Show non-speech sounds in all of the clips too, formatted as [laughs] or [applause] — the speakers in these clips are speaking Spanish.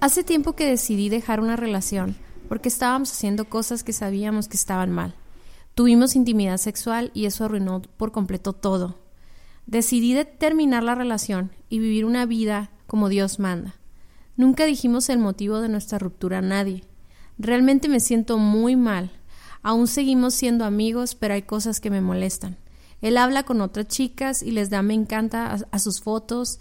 Hace tiempo que decidí dejar una relación porque estábamos haciendo cosas que sabíamos que estaban mal. Tuvimos intimidad sexual y eso arruinó por completo todo. Decidí terminar la relación y vivir una vida como Dios manda. Nunca dijimos el motivo de nuestra ruptura a nadie. Realmente me siento muy mal. Aún seguimos siendo amigos, pero hay cosas que me molestan. Él habla con otras chicas y les da me encanta a, a sus fotos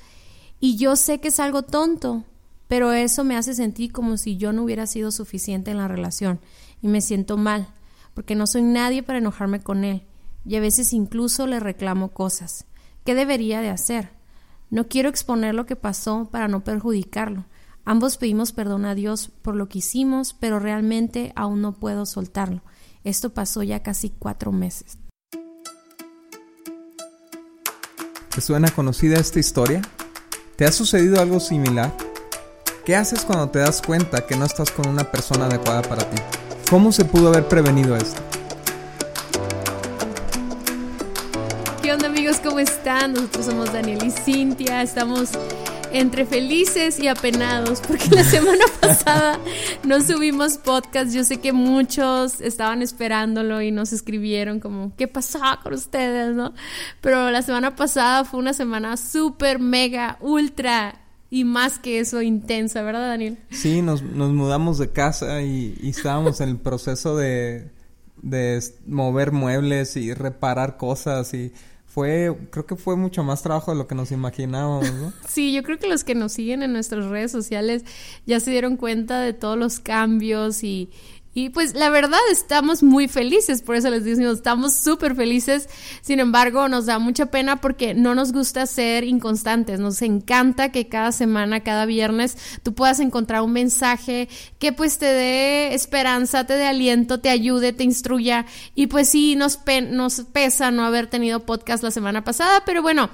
y yo sé que es algo tonto, pero eso me hace sentir como si yo no hubiera sido suficiente en la relación y me siento mal, porque no soy nadie para enojarme con él y a veces incluso le reclamo cosas. ¿Qué debería de hacer? No quiero exponer lo que pasó para no perjudicarlo. Ambos pedimos perdón a Dios por lo que hicimos, pero realmente aún no puedo soltarlo. Esto pasó ya casi cuatro meses. ¿Te suena conocida esta historia? ¿Te ha sucedido algo similar? ¿Qué haces cuando te das cuenta que no estás con una persona adecuada para ti? ¿Cómo se pudo haber prevenido esto? ¿Qué onda amigos? ¿Cómo están? Nosotros somos Daniel y Cintia. Estamos entre felices y apenados porque la [laughs] semana pasada no subimos podcast. Yo sé que muchos estaban esperándolo y nos escribieron como, ¿qué pasaba con ustedes? ¿no? Pero la semana pasada fue una semana súper, mega, ultra y más que eso intensa, ¿verdad, Daniel? Sí, nos, nos mudamos de casa y, y estábamos en el proceso de, de mover muebles y reparar cosas y fue, creo que fue mucho más trabajo de lo que nos imaginábamos, ¿no? [laughs] Sí, yo creo que los que nos siguen en nuestras redes sociales ya se dieron cuenta de todos los cambios y, y pues la verdad estamos muy felices, por eso les decimos, estamos súper felices. Sin embargo, nos da mucha pena porque no nos gusta ser inconstantes. Nos encanta que cada semana, cada viernes, tú puedas encontrar un mensaje que pues te dé esperanza, te dé aliento, te ayude, te instruya. Y pues sí, nos, nos pesa no haber tenido podcast la semana pasada, pero bueno.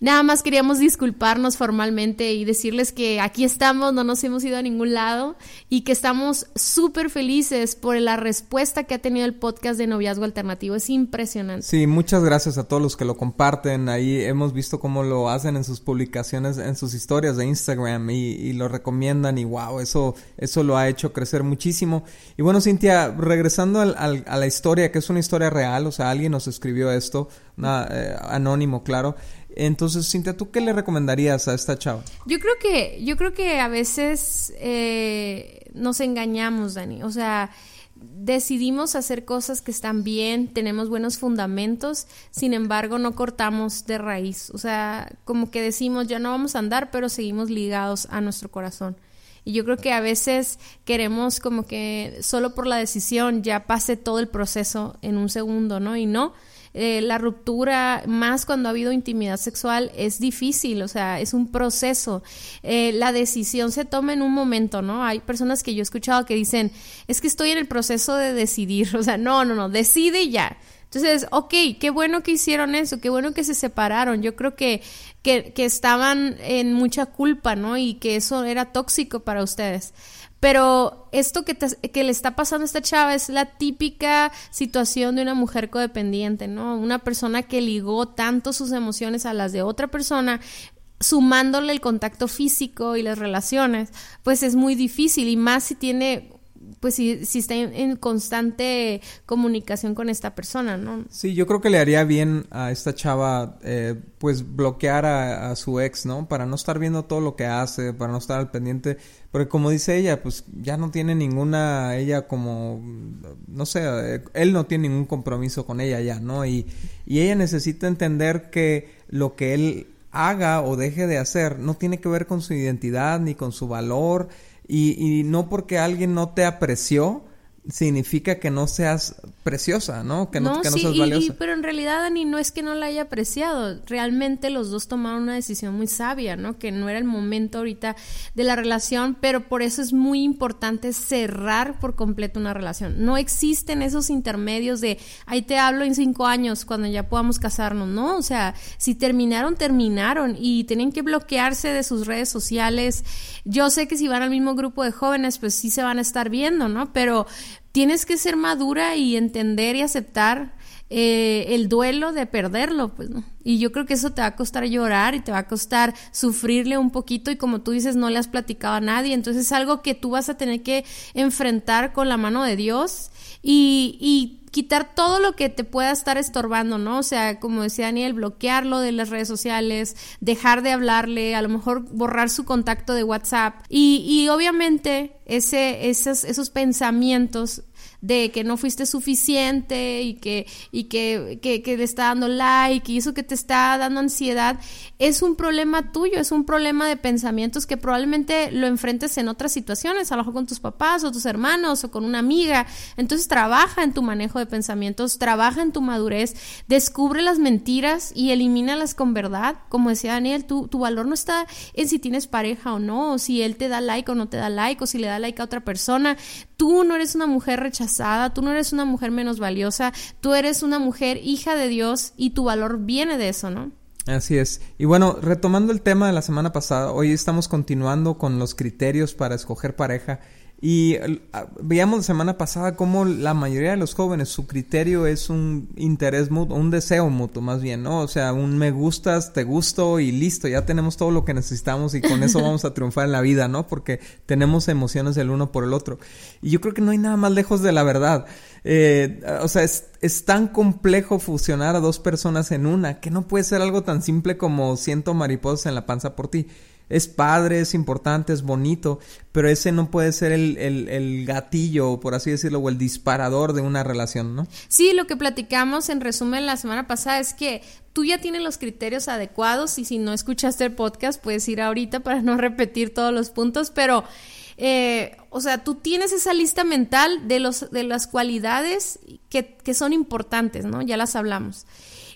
Nada más queríamos disculparnos formalmente y decirles que aquí estamos, no nos hemos ido a ningún lado y que estamos súper felices por la respuesta que ha tenido el podcast de Noviazgo Alternativo. Es impresionante. Sí, muchas gracias a todos los que lo comparten. Ahí hemos visto cómo lo hacen en sus publicaciones, en sus historias de Instagram y, lo recomiendan y wow, eso, eso lo ha hecho crecer muchísimo. Y bueno, Cintia, regresando al, a la historia, que es una historia real, o sea, alguien nos escribió esto, eh, anónimo, claro. Entonces, Cintia, ¿tú qué le recomendarías a esta chava? Yo creo que, yo creo que a veces eh, nos engañamos, Dani. O sea, decidimos hacer cosas que están bien, tenemos buenos fundamentos, sin embargo no cortamos de raíz. O sea, como que decimos, ya no vamos a andar, pero seguimos ligados a nuestro corazón. Y yo creo que a veces queremos como que solo por la decisión ya pase todo el proceso en un segundo, ¿no? Y no, eh, la ruptura, más cuando ha habido intimidad sexual, es difícil, o sea, es un proceso. Eh, la decisión se toma en un momento, ¿no? Hay personas que yo he escuchado que dicen, es que estoy en el proceso de decidir, [laughs] o sea, no, no, no, decide ya. Entonces, ok, qué bueno que hicieron eso, qué bueno que se separaron. Yo creo que, que, que estaban en mucha culpa, ¿no? Y que eso era tóxico para ustedes. Pero esto que, que, le está pasando a esta chava es la típica situación de una mujer codependiente, ¿no? Una persona que ligó tanto sus emociones a las de otra persona, sumándole el contacto físico y las relaciones, pues es muy difícil y más si tiene pues si, si está en, constante comunicación con esta persona, ¿no? Sí, yo creo que le haría bien a esta chava, eh, pues bloquear a, su ex, ¿no? Para no estar viendo todo lo que hace, para no estar al pendiente, porque como dice ella, pues ya no tiene ninguna, ella como, no sé, eh, él no tiene ningún compromiso con ella ya, ¿no? Y ella necesita entender que lo que él haga o deje de hacer no tiene que ver con su identidad ni con su valor y, y no porque alguien no te apreció, significa que no seas preciosa, ¿no? Que no, que no seas valiosa. pero en realidad, Dani, no es que no la haya apreciado. Realmente los dos tomaron una decisión muy sabia, ¿no? Que no era el momento ahorita de la relación, pero por eso es muy importante cerrar por completo una relación. No existen esos intermedios de, ahí te hablo en cinco años cuando ya podamos casarnos, ¿no? O sea, si terminaron, terminaron y tienen que bloquearse de sus redes sociales. Yo sé que si van al mismo grupo de jóvenes, pues sí se van a estar viendo, ¿no? Pero tienes que ser madura y entender y aceptar eh, el duelo de perderlo, pues, ¿no? Y yo creo que eso te va a costar llorar y te va a costar sufrirle un poquito y como tú dices, no le has platicado a nadie, entonces es algo que tú vas a tener que enfrentar con la mano de Dios y, y quitar todo lo que te pueda estar estorbando, ¿no? O sea, como decía Daniel, bloquearlo de las redes sociales, dejar de hablarle, a lo mejor borrar su contacto de WhatsApp. Y, y obviamente ese, esos, esos pensamientos de que no fuiste suficiente y que, y que, que, que, te está dando like y eso que te está dando ansiedad, es un problema tuyo, es un problema de pensamientos que probablemente lo enfrentes en otras situaciones, a lo mejor con tus papás o tus hermanos o con una amiga. Entonces trabaja en tu manejo de pensamientos, trabaja en tu madurez, descubre las mentiras y elimínalas con verdad. Como decía Daniel, tu, tu valor no está en si tienes pareja o no, o si él te da like o no te da like, o si le da like a otra persona. Tú no eres una mujer rechazada, tú no eres una mujer menos valiosa, tú eres una mujer hija de Dios y tu valor viene de eso, ¿no? Así es. Y bueno, retomando el tema de la semana pasada, hoy estamos continuando con los criterios para escoger pareja y ah, veíamos la semana pasada cómo la mayoría de los jóvenes, su criterio es un interés mutuo, un deseo mutuo más bien, ¿no? O sea, un me gustas, te gusto y listo, ya tenemos todo lo que necesitamos y con eso [laughs] vamos a triunfar en la vida, ¿no? Porque tenemos emociones del uno por el otro. Y yo creo que no hay nada más lejos de la verdad. Eh, o sea, es, es tan complejo fusionar a dos personas en una que no puede ser algo tan simple como siento mariposas en la panza por ti es padre, es importante, es bonito, pero ese no puede ser el, el, gatillo, por así decirlo, o el disparador de una relación, ¿no? Sí, lo que platicamos en resumen la semana pasada es que tú ya tienes los criterios adecuados y si no escuchaste el podcast puedes ir ahorita para no repetir todos los puntos, pero... Eh, o sea, tú tienes esa lista mental de, los, de las cualidades que, que son importantes, ¿no? Ya las hablamos.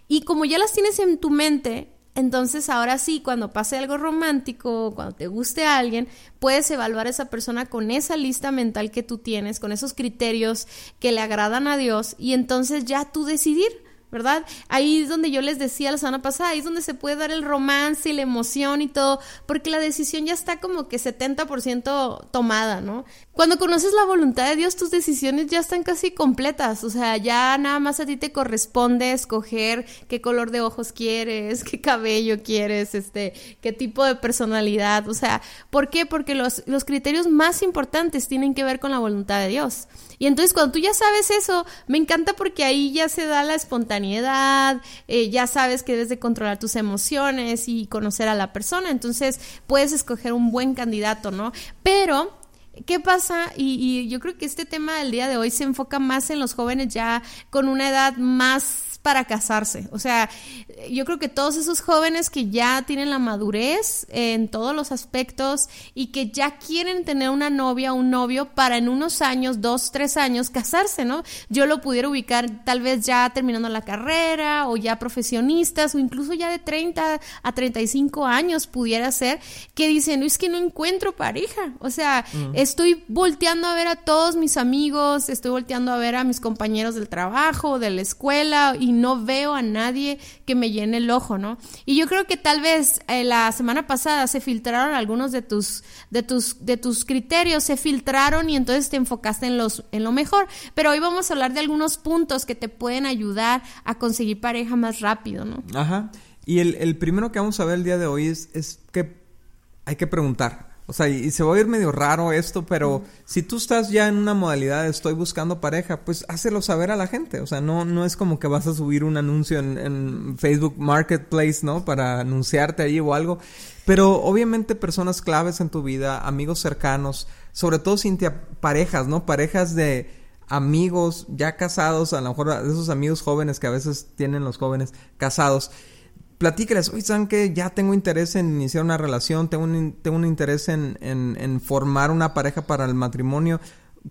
Y como ya las tienes en tu mente, entonces ahora sí, cuando pase algo romántico, cuando te guste a alguien, puedes evaluar a esa persona con esa lista mental que tú tienes, con esos criterios que le agradan a Dios y entonces ya tú decidir ¿verdad? Ahí es donde yo les decía la semana pasada, ahí es donde se puede dar el romance y la emoción y todo, porque la decisión ya está como que 70% tomada, ¿no? Cuando conoces la voluntad de Dios, tus decisiones ya están casi completas, o sea, ya nada más a ti te corresponde escoger qué color de ojos quieres, [laughs] qué cabello quieres, este, qué tipo de personalidad, o sea, ¿por qué? Porque los, los criterios más importantes tienen que ver con la voluntad de Dios. Y entonces cuando tú ya sabes eso, me encanta porque ahí ya se da la espontaneidad, eh, ya sabes que debes de controlar tus emociones y conocer a la persona, entonces puedes escoger un buen candidato, ¿no? Pero ¿Qué pasa? Y, y, yo creo que este tema del día de hoy se enfoca más en los jóvenes ya con una edad más para casarse. O sea, yo creo que todos esos jóvenes que ya tienen la madurez en todos los aspectos y que ya quieren tener una novia o un novio para en unos años, dos, tres años, casarse, ¿no? Yo lo pudiera ubicar tal vez ya terminando la carrera o ya profesionistas o incluso ya de 30 a 35 años pudiera ser que dicen, es que no encuentro pareja. O sea, mm. estoy volteando a ver a todos mis amigos, estoy volteando a ver a mis compañeros del trabajo, de la escuela y no veo a nadie que me llene el ojo, ¿no? Y yo creo que tal vez eh, la semana pasada se filtraron algunos de tus, de tus, de tus criterios, se filtraron y entonces te enfocaste en los, en lo mejor. Pero hoy vamos a hablar de algunos puntos que te pueden ayudar a conseguir pareja más rápido, ¿no? Ajá. Y el, el primero que vamos a ver el día de hoy es, es que hay que preguntar. O sea, y, se va a ir medio raro esto, pero si tú estás ya en una modalidad de estoy buscando pareja, pues hácelo saber a la gente. O sea, no, no es como que vas a subir un anuncio en, Facebook Marketplace, ¿no? Para anunciarte ahí o algo. Pero obviamente personas claves en tu vida, amigos cercanos, sobre todo Cintia, parejas, ¿no? Parejas de amigos ya casados, a lo mejor de esos amigos jóvenes que a veces tienen los jóvenes casados platíqueles, oye, ¿saben que Ya tengo interés en iniciar una relación, tengo un, tengo un interés en, en, en, formar una pareja para el matrimonio.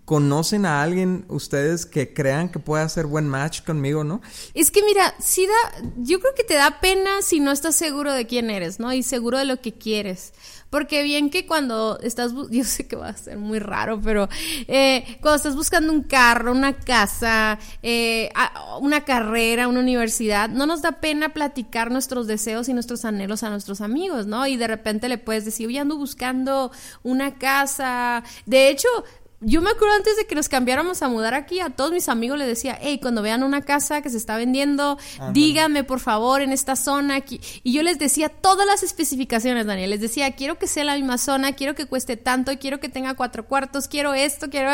¿Conocen a alguien ustedes que crean que pueda hacer buen match conmigo, no? Es que mira, sí da, yo creo que te da pena si no estás seguro de quién eres, ¿no? Y seguro de lo que quieres. Porque bien que cuando estás, [laughs] yo sé que va a ser muy raro, pero eh, cuando estás buscando un carro, una casa, eh, una carrera, una universidad, no nos da pena platicar nuestros deseos y nuestros anhelos a nuestros amigos, ¿no? Y de repente le puedes decir, oye, ando buscando una casa. De hecho, yo me acuerdo antes de que nos cambiáramos a mudar aquí, a todos mis amigos les decía, hey, cuando vean una casa que se está vendiendo, díganme por favor en esta zona. Aquí. Y yo les decía todas las especificaciones, Daniel. Les decía, quiero que sea la misma zona, quiero que cueste tanto, quiero que tenga cuatro cuartos, quiero esto, quiero...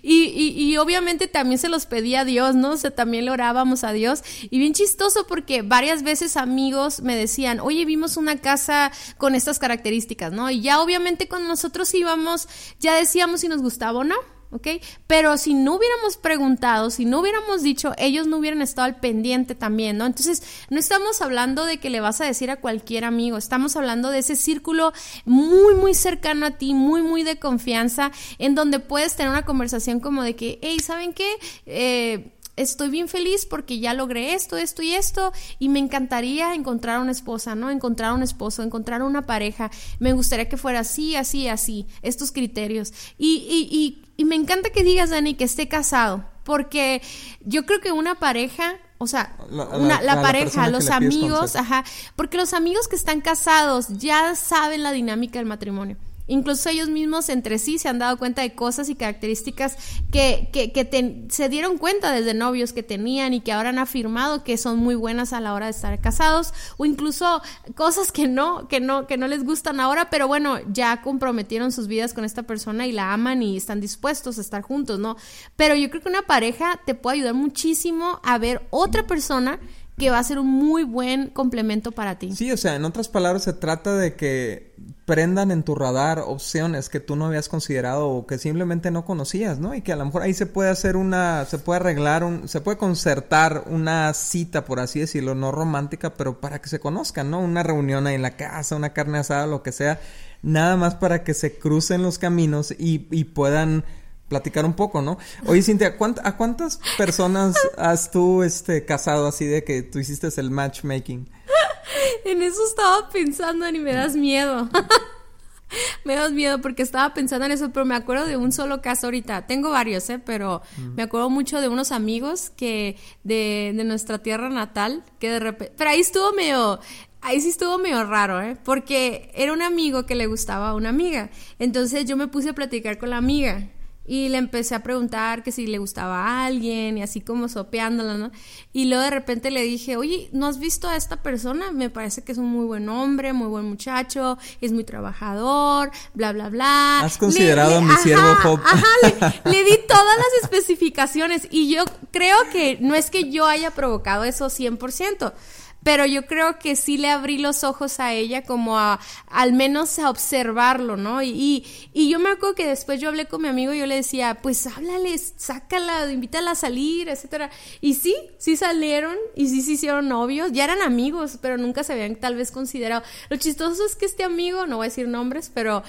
Y, y, y obviamente también se los pedía a Dios, ¿no? O sea, también le orábamos a Dios. Y bien chistoso porque varias veces amigos me decían, oye, vimos una casa con estas características, ¿no? Y ya obviamente cuando nosotros íbamos, ya decíamos si nos gustaba no, ¿ok? Pero si no hubiéramos preguntado, si no hubiéramos dicho, ellos no hubieran estado al pendiente también, ¿no? Entonces, no estamos hablando de que le vas a decir a cualquier amigo, estamos hablando de ese círculo muy, muy cercano a ti, muy, muy de confianza, en donde puedes tener una conversación como de que, hey, ¿saben qué? Eh, estoy bien feliz porque ya logré esto, esto y esto, y me encantaría encontrar una esposa, ¿no? Encontrar un esposo, encontrar una pareja. Me gustaría que fuera así, así, así, estos criterios. Y, y, y, y me encanta que digas, Dani, que esté casado, porque yo creo que una pareja o sea, la, la, pareja, los amigos, ajá, porque los amigos que están casados ya saben la dinámica del matrimonio. Incluso ellos mismos entre sí se han dado cuenta de cosas y características que, que, se dieron cuenta desde novios que tenían y que ahora han afirmado que son muy buenas a la hora de estar casados o incluso cosas que no, que no, que no les gustan ahora, pero bueno, ya comprometieron sus vidas con esta persona y la aman y están dispuestos a estar juntos, ¿no? Pero yo creo que una pareja te puede ayudar muchísimo a ver otra persona que va a ser un muy buen complemento para ti. Sí, o sea, en otras palabras se trata de que prendan en tu radar opciones que tú no habías considerado o que simplemente no conocías, ¿no? Y que a lo mejor ahí se puede hacer una, se puede arreglar un, se puede concertar una cita, por así decirlo, no romántica, pero para que se conozcan, ¿no? Una reunión ahí en la casa, una carne asada, lo que sea, nada más para que se crucen los caminos y, y puedan platicar un poco, ¿no? Oye, Cintia, ¿a cuántas personas [laughs] has tú este, casado así de que tú hiciste el matchmaking? [laughs] En eso estaba pensando y me das miedo. [laughs] me das miedo porque estaba pensando en eso, pero me acuerdo de un solo caso ahorita. Tengo varios, ¿eh? Pero me acuerdo mucho de unos amigos que de, de nuestra tierra natal, que de repente... Pero ahí estuvo medio... Ahí sí estuvo medio raro, ¿eh? Porque era un amigo que le gustaba a una amiga. Entonces yo me puse a platicar con la amiga. Y le empecé a preguntar que si le gustaba a alguien y así como sopeándola, ¿no? Y luego de repente le dije, oye, ¿no has visto a esta persona? Me parece que es un muy buen hombre, muy buen muchacho, es muy trabajador, bla, bla, bla. ¿Has considerado a mi siervo Job? Ajá, [laughs] le, di todas las especificaciones y yo creo que no es que yo haya provocado eso 100%, pero yo creo que sí le abrí los ojos a ella como a, al menos a observarlo, ¿no? Y, y, yo me acuerdo que después yo hablé con mi amigo y yo le decía, pues háblale, sácala, invítala a salir, etcétera. Y sí, sí salieron y sí se hicieron novios, ya eran amigos, pero nunca se habían tal vez considerado. Lo chistoso es que este amigo, no voy a decir nombres, pero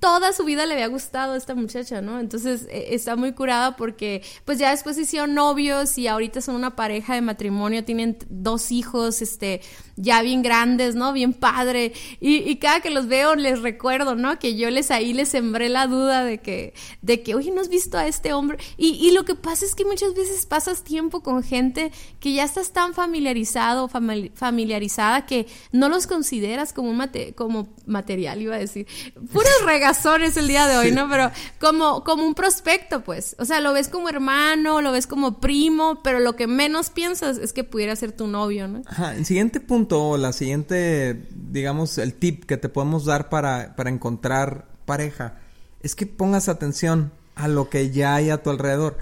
toda su vida le había gustado a esta muchacha, ¿no? Entonces e, está muy curada porque pues ya después hicieron novios y ahorita son una pareja de matrimonio, tienen dos hijos, este, ya bien grandes, ¿no? Bien padre. Y, cada que los veo les recuerdo, ¿no? Que yo les ahí les sembré la duda de que, de que, oye, ¿no has visto a este hombre? Y, lo que pasa es que muchas veces pasas tiempo con gente que ya estás tan familiarizado, familiarizada que no los consideras como un como material, iba a decir. Puros [laughs] regazones el día de hoy, ¿no? Pero como, como un prospecto, pues. O sea, lo ves como hermano, lo ves como primo, pero lo que menos piensas es que pudiera ser tu novio, ¿no? Ajá, el siguiente punto la siguiente, digamos, el tip que te podemos dar para, para encontrar pareja es que pongas atención a lo que ya hay a tu alrededor.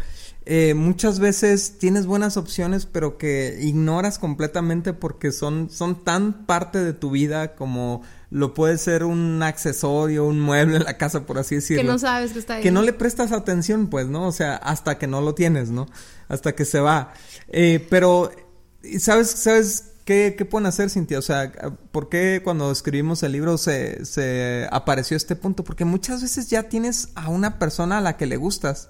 Eh, muchas veces tienes buenas opciones, pero que ignoras completamente porque son, son tan parte de tu vida como lo puede ser un accesorio, un mueble en la casa, por así decirlo. Que no sabes que está ahí. Que no le prestas atención, pues, ¿no? O sea, hasta que no lo tienes, ¿no? Hasta que se va. Eh, pero, ¿sabes, sabes ¿Qué, ¿Qué, pueden hacer, Cintia? O sea, ¿por qué cuando escribimos el libro se, se, apareció este punto? Porque muchas veces ya tienes a una persona a la que le gustas,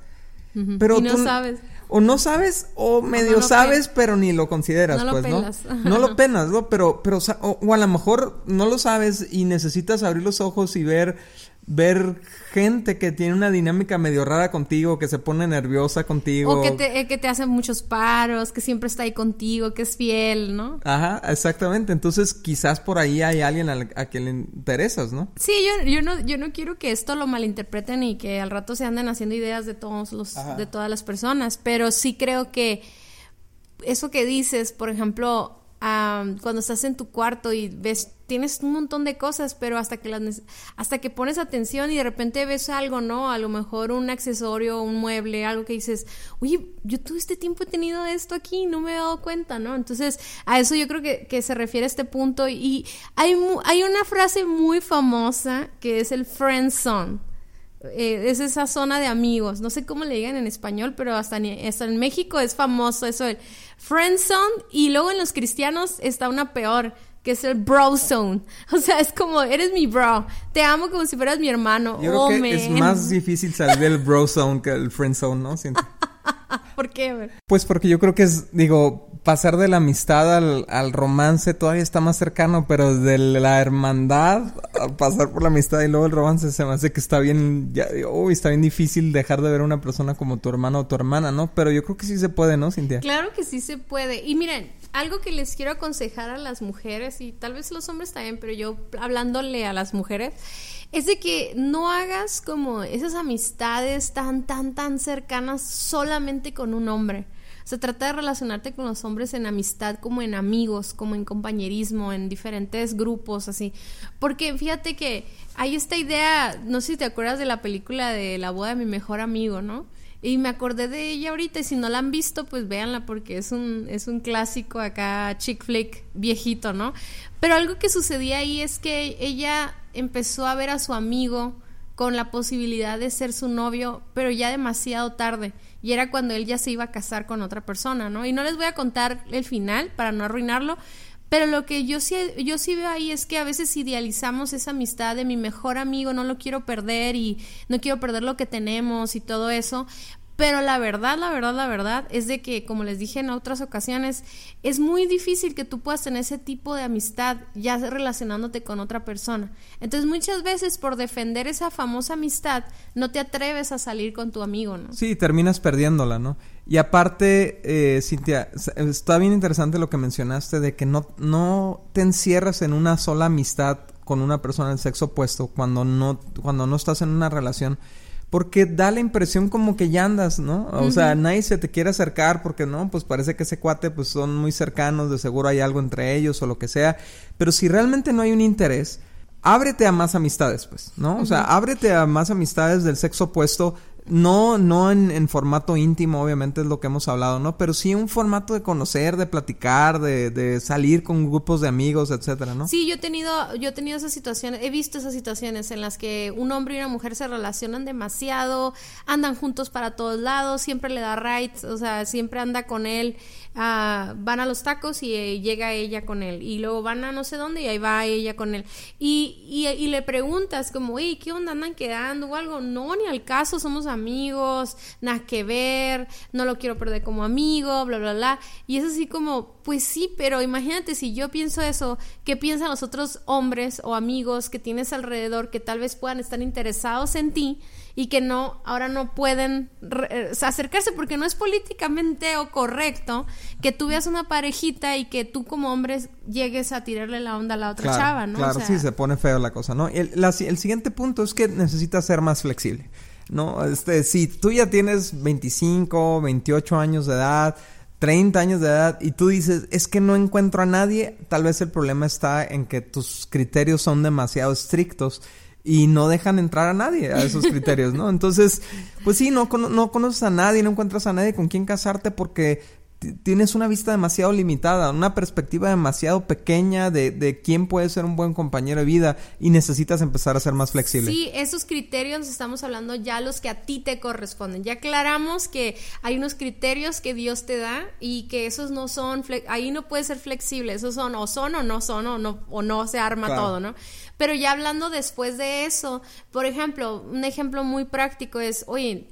Pero y no tú, sabes. O no sabes, o medio sabes, pero ni lo consideras, No lo pues, pelas. ¿no? [laughs] No lo penas, ¿no? Pero, pero, o, o a lo mejor no lo sabes y necesitas abrir los ojos y ver, ver gente que tiene una dinámica medio rara contigo, que se pone nerviosa contigo. O que te, eh, que te hace muchos paros, que siempre está ahí contigo, que es fiel, ¿no? Ajá, exactamente. Entonces, quizás por ahí hay alguien al- a, quien le interesas, ¿no? Sí, yo, yo no, yo no quiero que esto lo malinterpreten y que al rato se anden haciendo ideas de todos los, Ajá. de todas las personas, pero sí creo que eso que dices, por ejemplo, cuando estás en tu cuarto y ves, tienes un montón de cosas, pero hasta que las, hasta que pones atención y de repente ves algo, ¿no? A lo mejor un accesorio, un mueble, algo que dices, oye, yo todo este tiempo he tenido esto aquí y no me he dado cuenta, ¿no? Entonces, a eso yo creo que, que se refiere este punto y hay, hay una frase muy famosa que es el friend zone. Eh, es esa zona de amigos. No sé cómo le digan en español, pero hasta, ni- hasta en México es famoso eso, el friend zone. Y luego en los cristianos está una peor, que es el bro zone. [laughs] O sea, es como, eres mi bro. Te amo como si fueras mi hermano. Yo creo que es más difícil salir del bro zone que del friend zone, ¿no? Siento. [laughs] ¿Por qué? Pues porque yo creo que es, digo, pasar de la amistad al, al romance todavía está más cercano, pero de la hermandad a pasar por la amistad y luego el romance se me hace que está bien, ya, uy, está bien difícil dejar de ver a una persona como tu hermano o tu hermana, ¿no? Pero yo creo que sí se puede, ¿no, Cintia? Claro que sí se puede. Y miren, algo que les quiero aconsejar a las mujeres, y tal vez los hombres también, pero yo hablándole a las mujeres, es de que no hagas como esas amistades tan, tan, tan cercanas solamente con un hombre. O sea, trata de relacionarte con los hombres en amistad, como en amigos, como en compañerismo, en diferentes grupos, así. Porque fíjate que hay esta idea, no sé si te acuerdas de la película de La boda de mi mejor amigo, ¿no? Y me acordé de ella ahorita y si no la han visto, pues véanla porque es un, es un clásico acá, chick flick, viejito, ¿no? Pero algo que sucedía ahí es que ella empezó a ver a su amigo con la posibilidad de ser su novio, pero ya demasiado tarde. Y era cuando él ya se iba a casar con otra persona, ¿no? Y no les voy a contar el final para no arruinarlo, pero lo que yo sí, yo sí veo ahí es que a veces idealizamos esa amistad de mi mejor amigo, no lo quiero perder y no quiero perder lo que tenemos y todo eso. Pero la verdad, la verdad, la verdad es de que, como les dije en otras ocasiones, es muy difícil que tú puedas tener ese tipo de amistad ya relacionándote con otra persona. Entonces muchas veces por defender esa famosa amistad no te atreves a salir con tu amigo, ¿no? Sí, terminas perdiéndola, ¿no? Y aparte, eh, Cintia, está bien interesante lo que mencionaste de que no, no te encierras en una sola amistad con una persona del sexo opuesto cuando no, cuando no estás en una relación. Porque da la impresión como que ya andas, ¿no? O sea, nadie se te quiere acercar porque no, pues parece que ese cuate pues son muy cercanos, de seguro hay algo entre ellos o lo que sea. Pero si realmente no hay un interés, ábrete a más amistades, pues, ¿no? O sea, ábrete a más amistades del sexo opuesto. No, no en, en formato íntimo, obviamente es lo que hemos hablado, ¿no? Pero sí un formato de conocer, de platicar, de, de salir con grupos de amigos, etcétera, ¿no? Sí, yo he tenido, yo he tenido esas situaciones, he visto esas situaciones en las que un hombre y una mujer se relacionan demasiado, andan juntos para todos lados, siempre le da rights, o sea, siempre anda con él, ah, van a los tacos y eh, llega ella con él, y luego van a no sé dónde y ahí va ella con él. Y, y, y le preguntas como, oye, ¿qué onda? ¿Andan quedando o algo? No, ni al caso, somos amigos, nada que ver, no lo quiero perder como amigo, bla, bla, bla. Y es así como, pues sí, pero imagínate si yo pienso eso, ¿qué piensan los otros hombres o amigos que tienes alrededor que tal vez puedan estar interesados en ti y que no, ahora no pueden eh, acercarse porque no es políticamente o correcto que tú veas una parejita y que tú como hombre llegues a tirarle la onda a la otra Claro, chava, ¿no? O Claro, sea, sí, se pone feo la cosa, ¿no? El, la- el siguiente punto es que necesitas ser más flexible, ¿no? Este, si tú ya tienes 25, 28 años de edad, 30 años de edad y tú dices, es que no encuentro a nadie, tal vez el problema está en que tus criterios son demasiado estrictos y no dejan entrar a nadie a esos criterios, ¿no? [laughs] Entonces, pues sí, no, no conoces a nadie, no encuentras a nadie con quien casarte porque tienes una vista demasiado limitada, una perspectiva demasiado pequeña de, de quién puede ser un buen compañero de vida y necesitas empezar a ser más flexible. Sí, esos criterios estamos hablando ya los que a ti te corresponden. Ya aclaramos que hay unos criterios que Dios te da y que esos no son, ahí no puede ser flexible, esos son o son o no son o no, o no se arma Claro. todo, ¿no? Pero ya hablando después de eso, por ejemplo, un ejemplo muy práctico es, oye,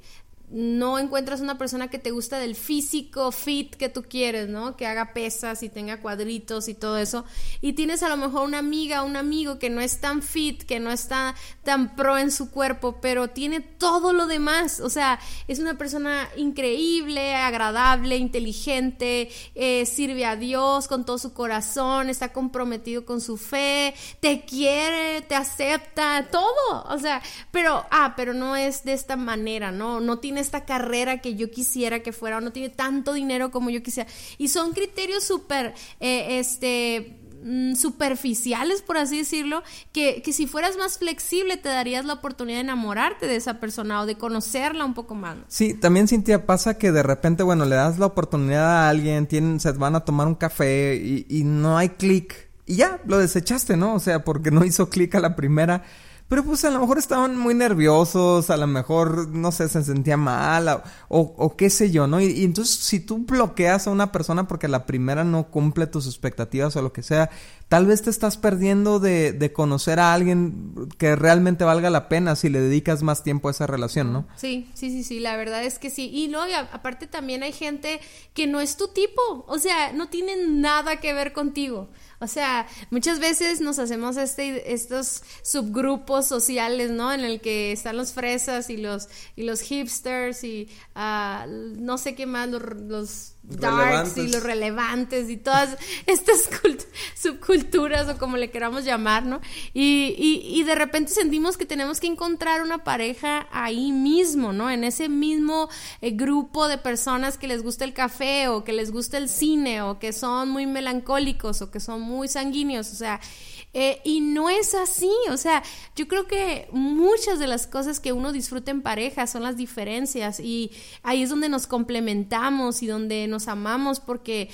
no encuentras una persona que te gusta del físico fit que tú quieres, ¿no? Que haga pesas y tenga cuadritos y todo eso. Y tienes a lo mejor una amiga, un amigo que no es tan fit, que no está tan pro en su cuerpo, pero tiene todo lo demás. O sea, es una persona increíble, agradable, inteligente, eh, sirve a Dios con todo su corazón, está comprometido con su fe, te quiere, te acepta, todo. O sea, pero, ah, pero no es de esta manera, ¿no? No tiene esta carrera que yo quisiera que fuera, o no tiene tanto dinero como yo quisiera. Y son criterios súper, eh, este mm, superficiales, por así decirlo, que, que, si fueras más flexible te darías la oportunidad de enamorarte de esa persona o de conocerla un poco más. Sí, también Cintia pasa que de repente, bueno, le das la oportunidad a alguien, tienen, se van a tomar un café y, y no hay clic y ya, lo desechaste, ¿no? O sea, porque no hizo clic a la primera pero pues a lo mejor estaban muy nerviosos, a lo mejor, no sé, se sentía mal o, o qué sé yo, ¿no? Y, entonces si tú bloqueas a una persona porque la primera no cumple tus expectativas o lo que sea, tal vez te estás perdiendo de, de conocer a alguien que realmente valga la pena si le dedicas más tiempo a esa relación, ¿no? Sí, sí, sí, sí, la verdad es que sí. Y no, y aparte también hay gente que no es tu tipo, o sea, no tiene nada que ver contigo. O sea, muchas veces nos hacemos este, estos subgrupos sociales, ¿no? En el que están los fresas y los, y los hipsters y uh, no sé qué más, los darks y los relevantes y todas estas subculturas o como le queramos llamar, ¿no? Y, y, de repente sentimos que tenemos que encontrar una pareja ahí mismo, ¿no? En ese mismo eh, grupo de personas que les gusta el café o que les gusta el cine o que son muy melancólicos o que son muy sanguíneos, o sea, eh, y no es así, o sea, yo creo que muchas de las cosas que uno disfruta en pareja son las diferencias y ahí es donde nos complementamos y donde nos amamos porque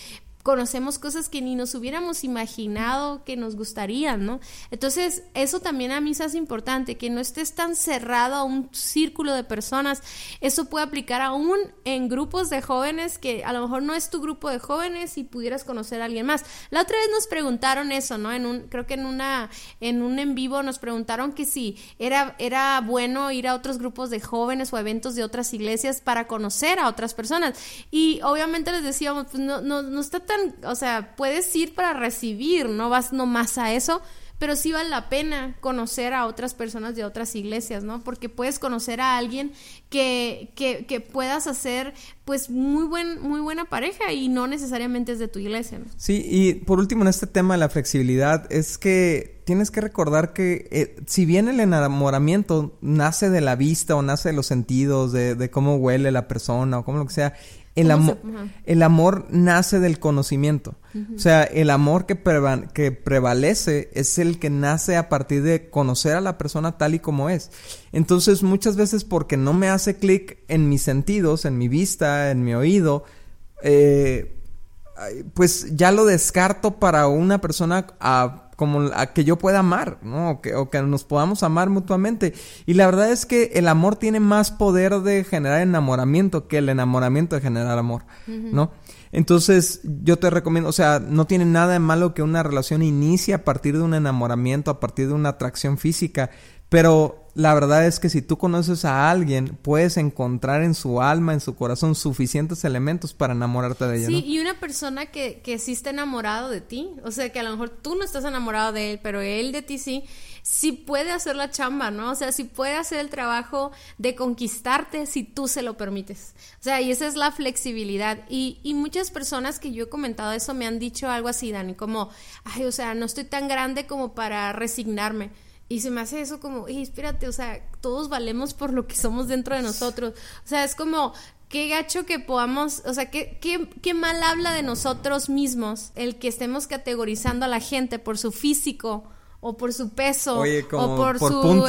conocemos cosas que ni nos hubiéramos imaginado que nos gustarían, ¿no? Entonces, eso también a mí se hace importante, que no estés tan cerrado a un círculo de personas. Eso puede aplicar aún en grupos de jóvenes que a lo mejor no es tu grupo de jóvenes y pudieras conocer a alguien más. La otra vez nos preguntaron eso, ¿no? En un, creo que en una, en un en vivo nos preguntaron que si era, era bueno ir a otros grupos de jóvenes o eventos de otras iglesias para conocer a otras personas. Y obviamente les decíamos, pues no, no, no está tan o sea, puedes ir para recibir, no vas nomás a eso, pero sí vale la pena conocer a otras personas de otras iglesias, ¿no? Porque puedes conocer a alguien que, que, que puedas hacer pues muy buen muy buena pareja y no necesariamente es de tu iglesia. ¿no? Sí, y por último en este tema de la flexibilidad es que tienes que recordar que eh, si bien el enamoramiento nace de la vista o nace de los sentidos, de, de cómo huele la persona o como lo que sea, el, amor, el amor nace del conocimiento. O sea, el amor que, que prevalece es el que nace a partir de conocer a la persona tal y como es. Entonces, muchas veces porque no me hace clic en mis sentidos, en mi vista, en mi oído, eh, pues ya lo descarto para una persona a como a que yo pueda amar, ¿no? O que, o que nos podamos amar mutuamente. Y la verdad es que el amor tiene más poder de generar enamoramiento que el enamoramiento de generar amor, ¿no? Entonces, yo te recomiendo, o sea, no tiene nada de malo que una relación inicie a partir de un enamoramiento, a partir de una atracción física, pero la verdad es que si tú conoces a alguien, puedes encontrar en su alma, en su corazón, suficientes elementos para enamorarte de ella. Sí, y una persona que, que sí está enamorado de ti, o sea, que a lo mejor tú no estás enamorado de él, pero él de ti sí, sí puede hacer la chamba, ¿no? O sea, sí puede hacer el trabajo de conquistarte si tú se lo permites. O sea, y esa es la flexibilidad. Y, y muchas personas que yo he comentado eso me han dicho algo así, Dani, como, ay, o sea, no estoy tan grande como para resignarme. Y se me hace eso como, espérate, o sea, todos valemos por lo que somos dentro de nosotros. O sea, es como, qué gacho que podamos, o sea, qué, qué, qué mal habla de nosotros mismos el que estemos categorizando a la gente por su físico o por su peso o por, su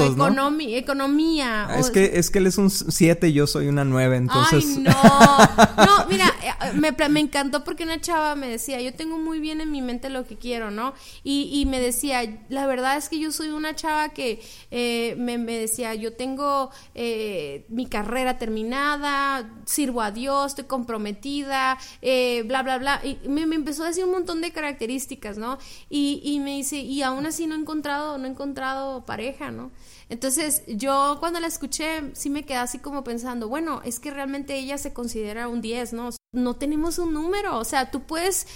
economía. Es que es que él es un 7 y yo soy una 9, entonces Ay, no. [laughs] No, mira, eh, me, me, encantó porque una chava me decía, "Yo tengo muy bien en mi mente lo que quiero, ¿no?" Y, y me decía, "La verdad es que yo soy una chava que eh, me, me, decía, "Yo tengo eh, mi carrera terminada, sirvo a Dios, estoy comprometida, eh, bla bla bla." Y me, me, empezó a decir un montón de características, ¿no? Y, y me dice, "Y aún así no he encontrado, no he encontrado pareja, ¿no? Entonces, yo cuando la escuché, sí me quedé así como pensando, bueno, es que realmente ella se considera un 10, ¿no? No tenemos un número, o sea, tú puedes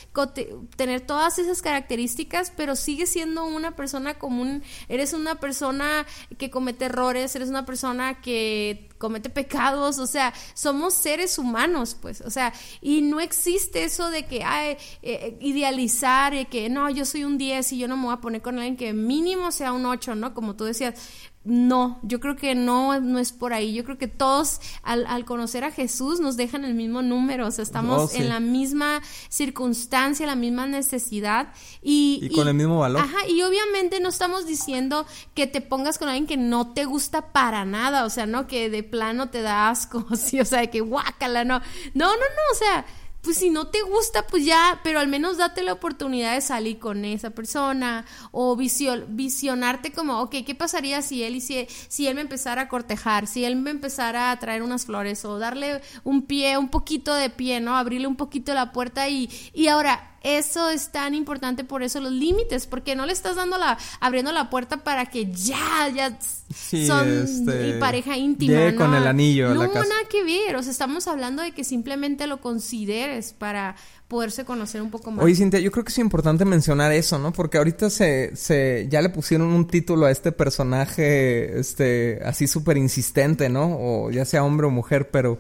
tener todas esas características, pero sigues siendo una persona común, eres una persona que comete errores, eres una persona que comete pecados, o sea, somos seres humanos, pues, o sea, y no existe eso de que, ay, eh, idealizar, y que no, yo soy un 10 y yo no me voy a poner con alguien que mínimo sea un 8, ¿no? Como tú decías, no, yo creo que no, no es por ahí. Yo creo que todos al, al conocer a Jesús nos dejan el mismo número, o sea, estamos oh, en la misma circunstancia, la misma necesidad y, y con el mismo valor. Ajá, y obviamente no estamos diciendo que te pongas con alguien que no te gusta para nada, o sea, no que de plano te da asco, [laughs] sí, o sea, que guácala, no. No, no, no, o sea, pues si no te gusta, pues ya, pero al menos date la oportunidad de salir con esa persona o visionarte como, ok, ¿qué pasaría si él, si, si él me empezara a cortejar, si él me empezara a traer unas flores o darle un pie, un poquito de pie, ¿no? Abrirle un poquito la puerta y, y ahora, eso es tan importante por eso los límites, porque no le estás dando la, abriendo la puerta para que ya, ya son este, pareja íntima. con el anillo. No, nada que ver. O sea, estamos hablando de que simplemente lo consideres para poderse conocer un poco más. Oye, Cintia, yo creo que es importante mencionar eso, ¿no? Porque ahorita se, se ya le pusieron un título a este personaje, este, así súper insistente, ¿no? O ya sea hombre o mujer, pero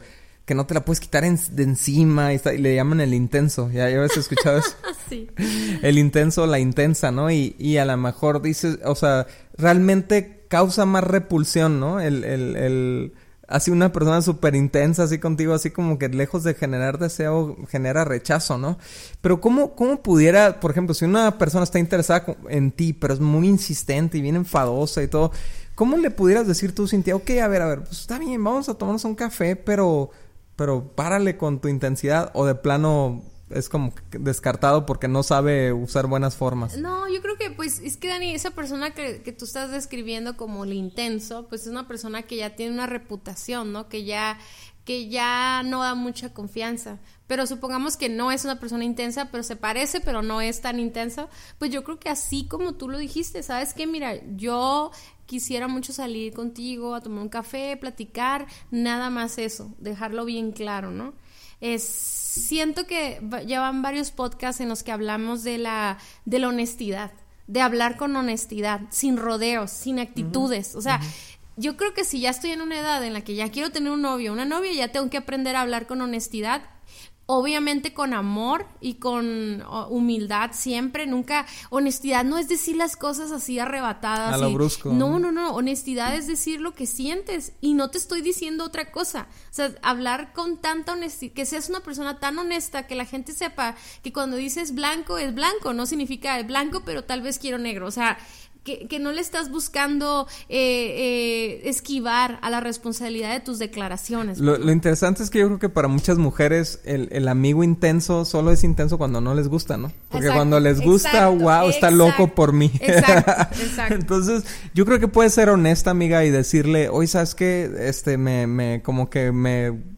que no te la puedes quitar de encima y, le llaman el intenso. ¿Ya, ya habías escuchado eso? [laughs] sí. El intenso, la intensa, ¿no? Y, y a lo mejor dices, o sea, realmente causa más repulsión, ¿no? El, el, el así una persona súper intensa, así contigo, así como que lejos de generar deseo, genera rechazo, ¿no? Pero ¿cómo, cómo pudiera, por ejemplo, si una persona está interesada en ti, pero es muy insistente y bien enfadosa y todo, ¿cómo le pudieras decir tú, Cintia, ok, a ver, a ver, pues está bien, vamos a tomarnos un café, pero pero párale con tu intensidad o de plano es como descartado porque no sabe usar buenas formas. No, yo creo que pues es que Dani, esa persona que, que tú estás describiendo como el intenso, pues es una persona que ya tiene una reputación, ¿no? Que ya que ya no da mucha confianza. Pero supongamos que no es una persona intensa, pero se parece, pero no es tan intensa. Pues yo creo que así como tú lo dijiste, ¿sabes qué? Mira, yo quisiera mucho salir contigo a tomar un café, platicar, nada más eso, dejarlo bien claro, ¿no? Es, siento que llevan varios podcasts en los que hablamos de la, de la honestidad, de hablar con honestidad, sin rodeos, sin actitudes, o sea, yo creo que si ya estoy en una edad en la que ya quiero tener un novio, una novia, ya tengo que aprender a hablar con honestidad obviamente con amor y con humildad siempre, nunca, honestidad no es decir las cosas así arrebatadas. A lo brusco. No, no, no, honestidad es decir lo que sientes y no te estoy diciendo otra cosa. O sea, hablar con tanta honestidad, que seas una persona tan honesta que la gente sepa que cuando dices blanco es blanco, no significa blanco, pero tal vez quiero negro. O sea, que, no le estás buscando eh, eh, esquivar a la responsabilidad de tus declaraciones. Lo, interesante es que yo creo que para muchas mujeres el, amigo intenso solo es intenso cuando no les gusta, ¿no? Porque cuando les gusta, wow, está loco por mí. Exacto, [laughs] exacto. Entonces, yo creo que puedes ser honesta, amiga, y decirle, oye, ¿sabes qué? Este, me, me, como que me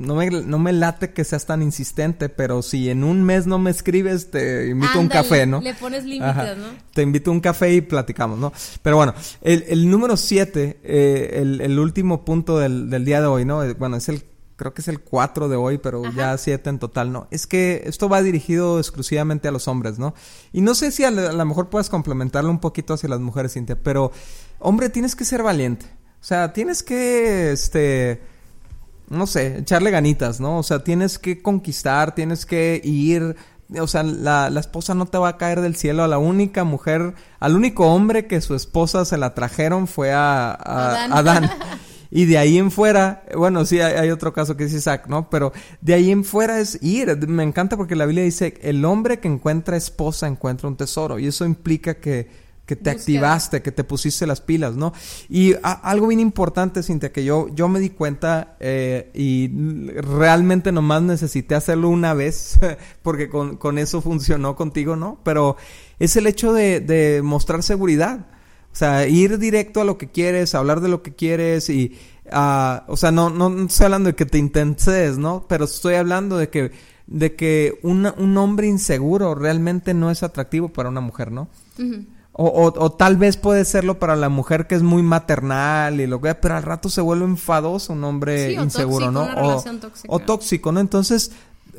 no me, no me late que seas tan insistente, pero si en un mes no me escribes, te invito a un café, ¿no? Le pones límites, ¿no? Te invito a un café y platicamos, ¿no? Pero bueno, el, el número siete, eh, el, el, último punto del, del, día de hoy, ¿no? Eh, bueno, es el, creo que es el cuatro de hoy, pero ya siete en total, ¿no? Es que esto va dirigido exclusivamente a los hombres, ¿no? Y no sé si a, lo mejor puedes complementarlo un poquito hacia las mujeres, Cintia, pero, hombre, tienes que ser valiente. O sea, tienes que, este no sé, echarle ganitas, ¿no? O sea, tienes que conquistar, tienes que ir, o sea, la, la, esposa no te va a caer del cielo. A la única mujer, al único hombre que su esposa se la trajeron fue a, a Adán. [laughs] Y de ahí en fuera, bueno, sí, hay, hay, otro caso que dice Isaac, ¿no? Pero de ahí en fuera es ir. Me encanta porque la Biblia dice, el hombre que encuentra esposa encuentra un tesoro. Y eso implica que que te activaste, que te pusiste las pilas, ¿no? Y algo bien importante, Cintia, que yo, yo me di cuenta eh, y realmente nomás necesité hacerlo una vez, [laughs] porque con, con, eso funcionó contigo, ¿no? Pero es el hecho de, de, mostrar seguridad. O sea, ir directo a lo que quieres, hablar de lo que quieres y... Uh, o sea, no, no, estoy hablando de que te intenses, ¿no? Pero estoy hablando de que de que un hombre inseguro realmente no es atractivo para una mujer, ¿no? O, o, tal vez puede serlo para la mujer que es muy maternal y lo que pero al rato se vuelve enfadoso un hombre inseguro, ¿no? o, o tóxico, ¿no? Entonces,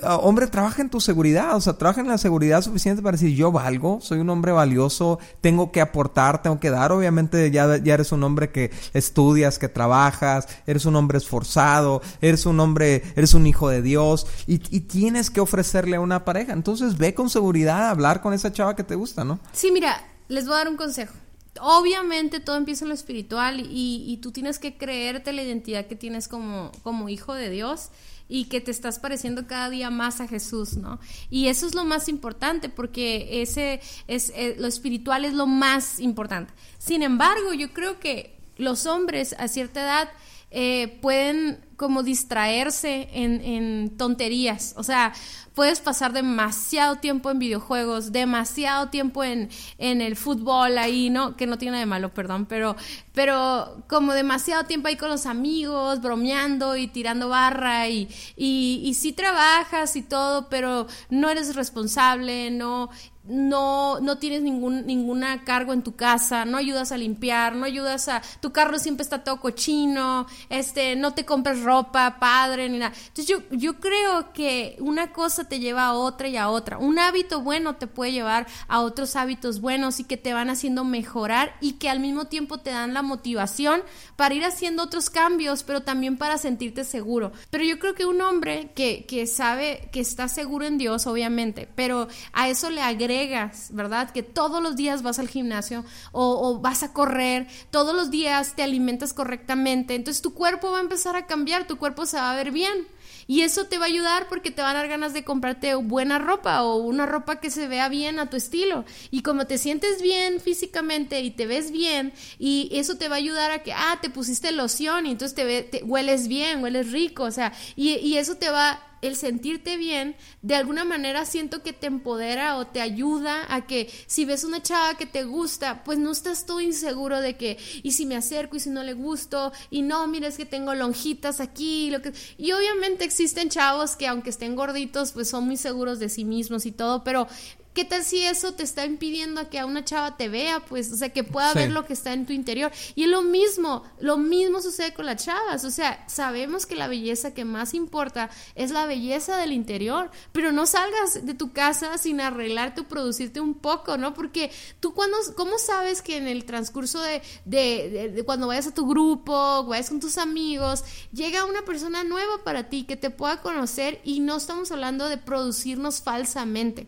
Ah, hombre, trabaja en tu seguridad, o sea, trabaja en la seguridad suficiente para decir, yo valgo, soy un hombre valioso, tengo que aportar, tengo que dar, obviamente ya, ya eres un hombre que estudias, que trabajas, eres un hombre esforzado, eres un hombre, eres un hijo de Dios y, y tienes que ofrecerle a una pareja, entonces ve con seguridad a hablar con esa chava que te gusta, ¿no? Sí, mira, les voy a dar un consejo. Obviamente todo empieza en lo espiritual y, tú tienes que creerte la identidad que tienes como, como hijo de Dios y que te estás pareciendo cada día más a Jesús, ¿no? Y eso es lo más importante porque ese es eh, lo espiritual es lo más importante. Sin embargo, yo creo que los hombres a cierta edad eh, pueden como distraerse en, en, tonterías. O sea, puedes pasar demasiado tiempo en videojuegos, demasiado tiempo en, en el fútbol ahí, ¿no? Que no tiene nada de malo, perdón, pero, pero como demasiado tiempo ahí con los amigos, bromeando y tirando barra y, y, y sí trabajas y todo, pero no eres responsable, no, no, no tienes ningún ninguna cargo en tu casa, no ayudas a limpiar, no ayudas a tu carro siempre está todo cochino, este, no te compras ropa, padre, ni nada. Entonces yo, yo creo que una cosa te lleva a otra y a otra. Un hábito bueno te puede llevar a otros hábitos buenos y que te van haciendo mejorar y que al mismo tiempo te dan la motivación para ir haciendo otros cambios, pero también para sentirte seguro. Pero yo creo que un hombre que, que sabe que está seguro en Dios, obviamente, pero a eso le agregas, ¿verdad? Que todos los días vas al gimnasio o, o vas a correr, todos los días te alimentas correctamente, entonces tu cuerpo va a empezar a cambiar, tu cuerpo se va a ver bien. Y eso te va a ayudar porque te van a dar ganas de comprarte buena ropa o una ropa que se vea bien a tu estilo. Y como te sientes bien físicamente y te ves bien, y eso te va a ayudar a que, ah, te pusiste loción y entonces te, te hueles bien, hueles rico, o sea, y, y eso te va el sentirte bien, de alguna manera siento que te empodera o te ayuda a que si ves una chava que te gusta, pues no estás tú inseguro de que, y si me acerco y si no le gusto, y no, mira, es que tengo lonjitas aquí, lo que... Y obviamente existen chavos que aunque estén gorditos, pues son muy seguros de sí mismos y todo, pero ¿Qué tal si eso te está impidiendo a que a una chava te vea? Pues, o sea, que pueda ver lo que está en tu interior. Y es lo mismo, lo mismo sucede con las chavas. O sea, sabemos que la belleza que más importa es la belleza del interior, pero no salgas de tu casa sin arreglarte o producirte un poco, ¿no? Porque tú cuando, ¿cómo sabes que en el transcurso de, de, de cuando vayas a tu grupo, vayas con tus amigos, llega una persona nueva para ti que te pueda conocer y no estamos hablando de producirnos falsamente?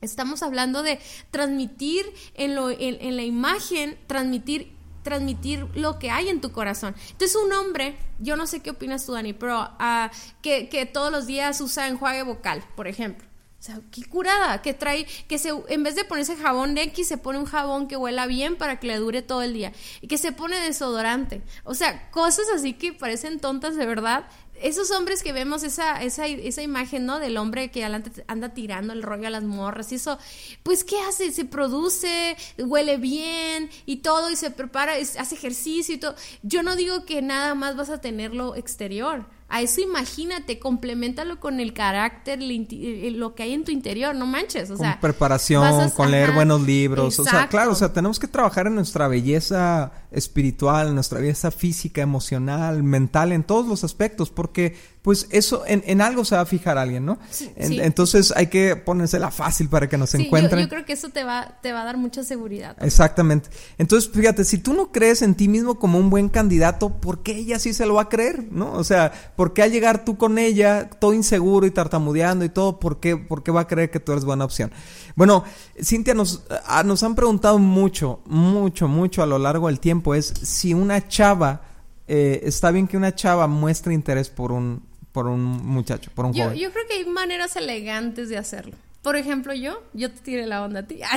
Estamos hablando de transmitir en, lo, en, la imagen, transmitir transmitir lo que hay en tu corazón. Entonces un hombre, yo no sé qué opinas tú, Dani, pero uh, que, que, todos los días usa enjuague vocal, por ejemplo. O sea, qué curada, que trae, que se, en vez de ponerse jabón de X, se pone un jabón que huela bien para que le dure todo el día. Y que se pone desodorante. O sea, cosas así que parecen tontas de verdad, esos hombres que vemos esa, esa, esa imagen, ¿no? Del hombre que anda tirando el rollo a las morras y eso, pues ¿qué hace? Se produce, huele bien y todo y se prepara, hace ejercicio y todo. Yo no digo que nada más vas a tenerlo exterior. A eso imagínate, complementalo con el carácter, eh, lo que hay en tu interior, no manches, o con preparación, con leer buenos libros, o sea, claro, o sea, tenemos que trabajar en nuestra belleza espiritual, en nuestra belleza física, emocional, mental, en todos los aspectos, porque pues eso, en, en algo se va a fijar alguien, ¿no? Entonces hay que ponérsela fácil para que nos sí, encuentren. Yo, yo, creo que eso te va, te va a dar mucha seguridad. Exactamente. Entonces, fíjate, si tú no crees en ti mismo como un buen candidato, ¿por qué ella sí se lo va a creer? ¿No? O sea, ¿por qué al llegar tú con ella, todo inseguro y tartamudeando y todo, ¿por qué, por qué va a creer que tú eres buena opción? Bueno, Cintia, nos, ah, nos han preguntado mucho, mucho, mucho a lo largo del tiempo, es si una chava, eh, está bien que una chava muestre interés por un, por un muchacho, por un yo, joven. Yo creo que hay maneras elegantes de hacerlo. Por ejemplo, yo, yo te tiré la onda a ti. [laughs]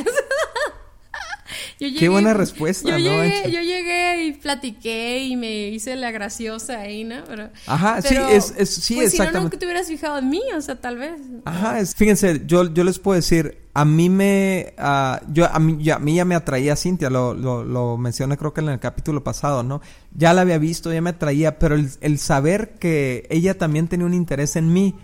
Llegué, Qué buena respuesta, yo Llegué, yo llegué y platiqué y me hice la graciosa ahí, ¿no? Pero, Ajá, sí, es, es, sí, pues exactamente. Si no, nunca te hubieras fijado en mí, o sea, tal vez. Ajá, es, fíjense, yo, yo les puedo decir, a mí me, uh, yo, a mí, ya, a mí ya me atraía Cintia, lo, lo, lo, mencioné creo que en el capítulo pasado, ¿no? Ya la había visto, ya me atraía, pero el, el saber que ella también tenía un interés en mí,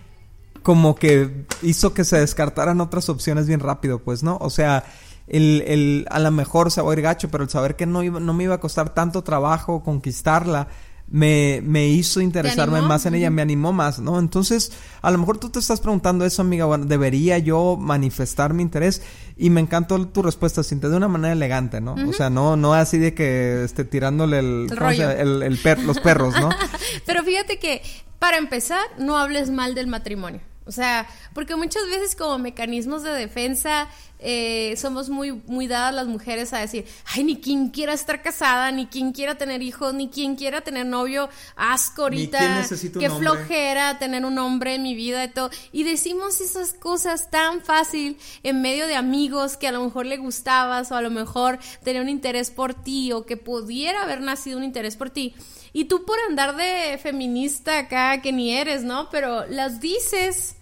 como que hizo que se descartaran otras opciones bien rápido, pues, ¿no? O sea, el, el, a lo mejor se va a ir gacho, pero el saber que no, iba, no me iba a costar tanto trabajo conquistarla, me, me hizo interesarme más en ella, me animó más, ¿no? Entonces, a lo mejor tú te estás preguntando eso, amiga, bueno, ¿debería yo manifestar mi interés? Y me encantó tu respuesta, Cintia, de una manera elegante, ¿no? O sea, no, no así de que esté tirándole el, el, el, los perros, ¿no? [laughs] Pero fíjate que, para empezar, no hables mal del matrimonio. O sea, porque muchas veces como mecanismos de defensa eh, somos muy, muy dadas las mujeres a decir, ay, ni quien quiera estar casada, ni quien quiera tener hijos, ni quien quiera tener novio, asco ahorita, qué flojera tener un hombre en mi vida y todo. Y decimos esas cosas tan fácil en medio de amigos que a lo mejor le gustabas o a lo mejor tenía un interés por ti o que pudiera haber nacido un interés por ti. Y tú por andar de feminista acá, que ni eres, ¿no? Pero las dices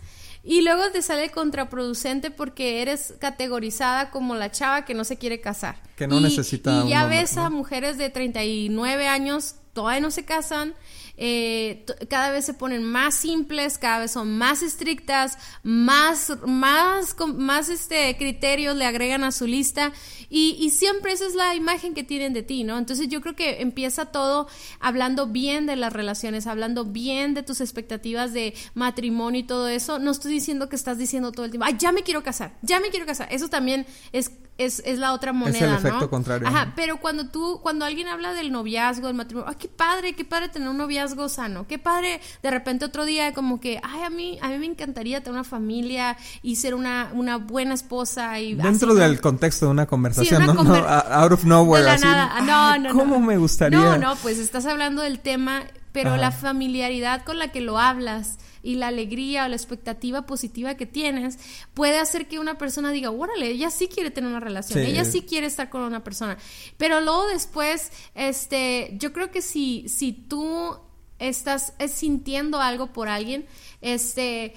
y luego te sale contraproducente porque eres categorizada como la chava que no se quiere casar. Que no necesita. Y ya ves a mujeres de 39 años, todavía no se casan eh, cada vez se ponen más simples, cada vez son más estrictas, más, más, más este, criterios le agregan a su lista y, y, siempre esa es la imagen que tienen de ti, ¿no? Entonces yo creo que empieza todo hablando bien de las relaciones, hablando bien de tus expectativas de matrimonio y todo eso. No estoy diciendo que estás diciendo todo el tiempo, ay, ya me quiero casar, ya me quiero casar. Eso también es es, es la otra moneda, es el efecto contrario. Ajá, pero cuando tú, cuando alguien habla del noviazgo, del matrimonio, ay, qué padre, qué padre tener un noviazgo sano, qué padre, de repente otro día como que, ay, a mí, a mí me encantaría tener una familia y ser una, una buena esposa y... Dentro del contexto de una conversación, no, no, [laughs] out of nowhere, así, no, no, ¿cómo me gustaría? No, no, pues estás hablando del tema, pero la familiaridad con la que lo hablas y la alegría o la expectativa positiva que tienes puede hacer que una persona diga, órale, ella sí quiere tener una relación, ella sí quiere estar con una persona. Pero luego después, este, yo creo que si, si tú estás sintiendo algo por alguien, este,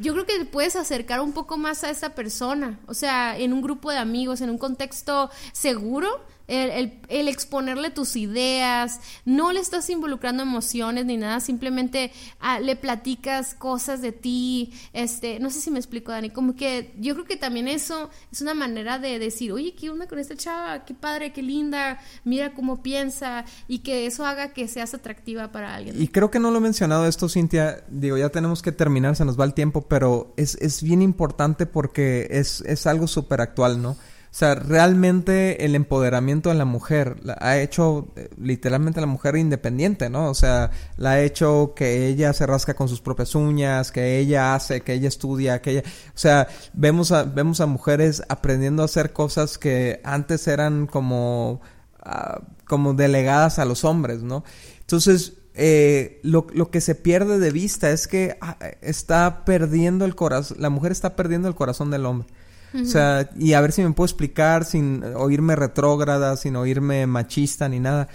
yo creo que te puedes acercar un poco más a esa persona, o sea, en un grupo de amigos, en un contexto seguro, el, exponerle tus ideas, no le estás involucrando emociones ni nada, simplemente ah, le platicas cosas de ti, este, no sé si me explico, Dani, como que yo creo que también eso es una manera de decir, oye, ¿qué onda con esta chava? Qué padre, qué linda, mira cómo piensa, y que eso haga que seas atractiva para alguien. Y creo que no lo he mencionado esto, Cintia, digo, ya tenemos que terminar, se nos va el tiempo, pero es, es bien importante porque es, es algo súper actual, ¿no? Sea, realmente el empoderamiento de la mujer ha hecho eh, literalmente a la mujer independiente, ¿no? O sea, la ha hecho que ella se rasca con sus propias uñas, que ella hace, que ella estudia, que ella... O sea, vemos a, vemos a mujeres aprendiendo a hacer cosas que antes eran como, ah, como delegadas a los hombres, ¿no? Entonces, eh, lo, lo, que se pierde de vista es que ah, está perdiendo el corazón, la mujer está perdiendo el corazón del hombre. O sea, y a ver si me puedo explicar sin oírme retrógrada, sin oírme machista ni nada.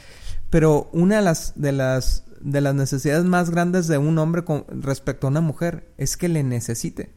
Pero una de las, de las, de las necesidades más grandes de un hombre con respecto a una mujer es que le necesite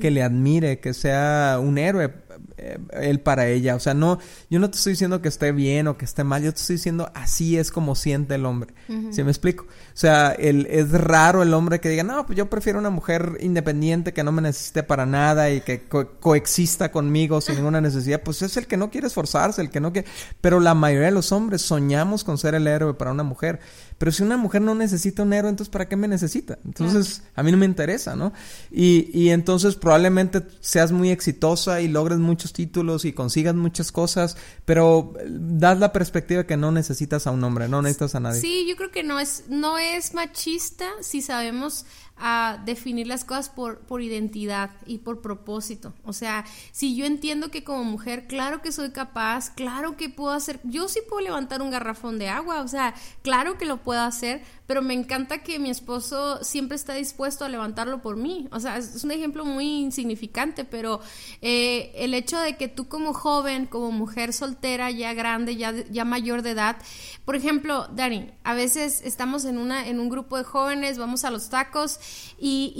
que le admire, que sea un héroe él para ella. O sea, no, yo no te estoy diciendo que esté bien o que esté mal, yo te estoy diciendo así es como siente el hombre. ¿Sí me explico? O sea, el, es raro el hombre que diga, no, pues yo prefiero una mujer independiente que no me necesite para nada y que coexista conmigo sin ninguna necesidad. Pues es el que no quiere esforzarse, el que no quiere. Pero la mayoría de los hombres soñamos con ser el héroe para una mujer. Pero si una mujer no necesita un héroe, entonces ¿para qué me necesita? Entonces a mí no me interesa, ¿no? Y, y entonces probablemente seas muy exitosa y logres muchos títulos y consigas muchas cosas, pero das la perspectiva que no necesitas a un hombre, no necesitas a nadie. Sí, yo creo que no es, no es machista si sabemos a definir las cosas por, por identidad y por propósito. O sea, si yo entiendo que como mujer, claro que soy capaz, claro que puedo hacer, yo sí puedo levantar un garrafón de agua, o sea, claro que lo puedo hacer, pero me encanta que mi esposo siempre está dispuesto a levantarlo por mí. O sea, es un ejemplo muy insignificante, pero eh, el hecho de que tú como joven, como mujer soltera, ya grande, ya, ya mayor de edad, por ejemplo, Dani, a veces estamos en, una, en un grupo de jóvenes, vamos a los tacos y,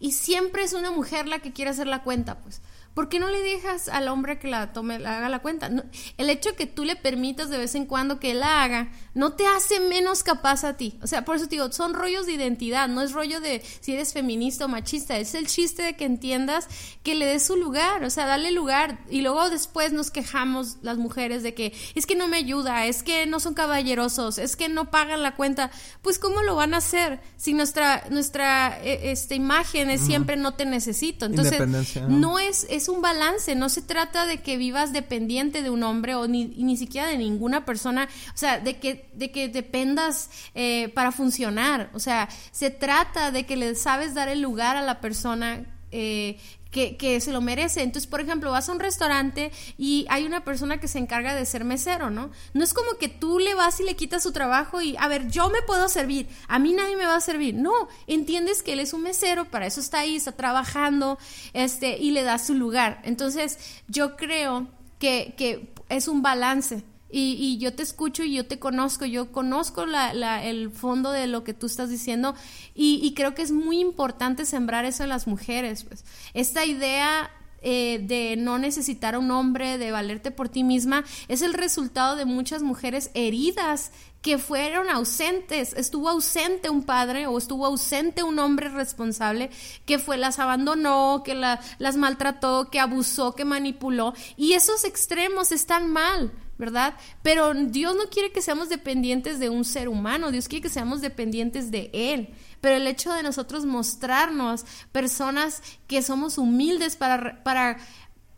y, y siempre es una mujer la que quiere hacer la cuenta, pues ¿por qué no le dejas al hombre que la tome, la haga la cuenta? el hecho de que tú le permitas de vez en cuando que él la haga, no te hace menos capaz a ti. O sea, por eso te digo, son rollos de identidad, no es rollo de si eres feminista o machista, es el chiste de que entiendas que le des su lugar, o sea, dale lugar. Y luego después nos quejamos las mujeres de que es que no me ayuda, es que no son caballerosos, es que no pagan la cuenta. Pues, ¿cómo lo van a hacer si nuestra, nuestra e, este, imagen es siempre no te necesito? Entonces, ¿no? es es un balance, no se trata de que vivas dependiente de un hombre o ni, ni siquiera de ninguna persona, o sea, de que, de que dependas eh, para funcionar, o sea, se trata de que le sabes dar el lugar a la persona eh, que, se lo merece. Entonces, por ejemplo, vas a un restaurante y hay una persona que se encarga de ser mesero, ¿no? No es como que tú le vas y le quitas su trabajo y, a ver, yo me puedo servir, a mí nadie me va a servir. No, entiendes que él es un mesero, para eso está ahí, está trabajando, este, y le das su lugar. Entonces, yo creo que, que es un balance y, yo te escucho y yo te conozco, yo conozco el fondo de lo que tú estás diciendo y, creo que es muy importante sembrar eso en las mujeres. Pues. Esta idea eh, de no necesitar a un hombre, de valerte por ti misma, es el resultado de muchas mujeres heridas que fueron ausentes, estuvo ausente un padre o estuvo ausente un hombre responsable que fue las abandonó, que las maltrató, que abusó, que manipuló y esos extremos están mal. ¿Verdad? Pero Dios no quiere que seamos dependientes de un ser humano, Dios quiere que seamos dependientes de Él. Pero el hecho de nosotros mostrarnos personas que somos humildes para, para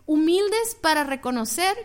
humildes para reconocer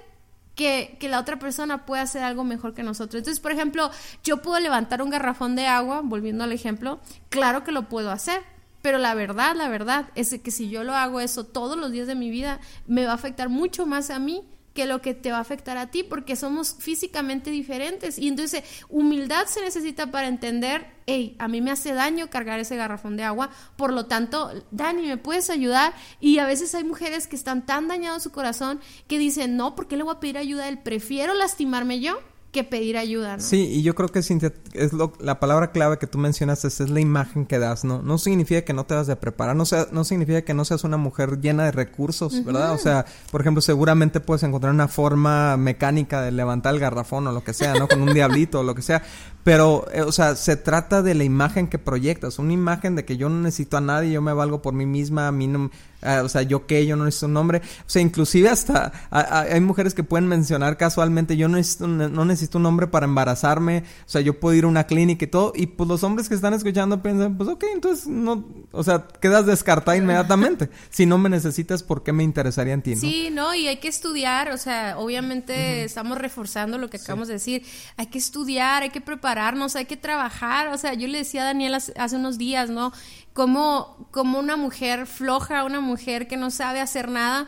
que, que, la otra persona puede hacer algo mejor que nosotros. Entonces, por ejemplo, yo puedo levantar un garrafón de agua, volviendo al ejemplo, claro que lo puedo hacer, pero la verdad, la verdad es que si yo lo hago eso todos los días de mi vida, me va a afectar mucho más a mí que lo que te va a afectar a ti, porque somos físicamente diferentes. Y entonces humildad se necesita para entender, hey, a mí me hace daño cargar ese garrafón de agua, por lo tanto, Dani, ¿me puedes ayudar? Y a veces hay mujeres que están tan dañados su corazón que dicen, no, ¿por qué le voy a pedir ayuda él? Prefiero lastimarme yo que pedir ayuda, ¿no? Sí, y yo creo que es lo, la palabra clave que tú mencionas es, la imagen que das, ¿no? No significa que no te vas de preparar, no, sea, no significa que no seas una mujer llena de recursos, ¿verdad? O sea, por ejemplo, seguramente puedes encontrar una forma mecánica de levantar el garrafón o lo que sea, ¿no? Con un diablito o lo que sea, pero, eh, o sea, se trata de la imagen que proyectas, una imagen de que yo no necesito a nadie, yo me valgo por mí misma, a mí no, Ah, o sea, yo qué, yo no necesito un nombre. O sea, inclusive hasta hay mujeres que pueden mencionar casualmente, yo no necesito, no necesito un hombre para embarazarme. O sea, yo puedo ir a una clínica y todo. Y pues los hombres que están escuchando piensan, pues ok, entonces no, o sea, quedas descartada inmediatamente. [laughs] si no me necesitas, ¿por qué me interesaría en ti? ¿no? Sí, no, y hay que estudiar. O sea, obviamente estamos reforzando lo que acabamos de decir. Hay que estudiar, hay que prepararnos, hay que trabajar. O sea, yo le decía a Daniel hace unos días, ¿no? como, como una mujer floja, una mujer que no sabe hacer nada,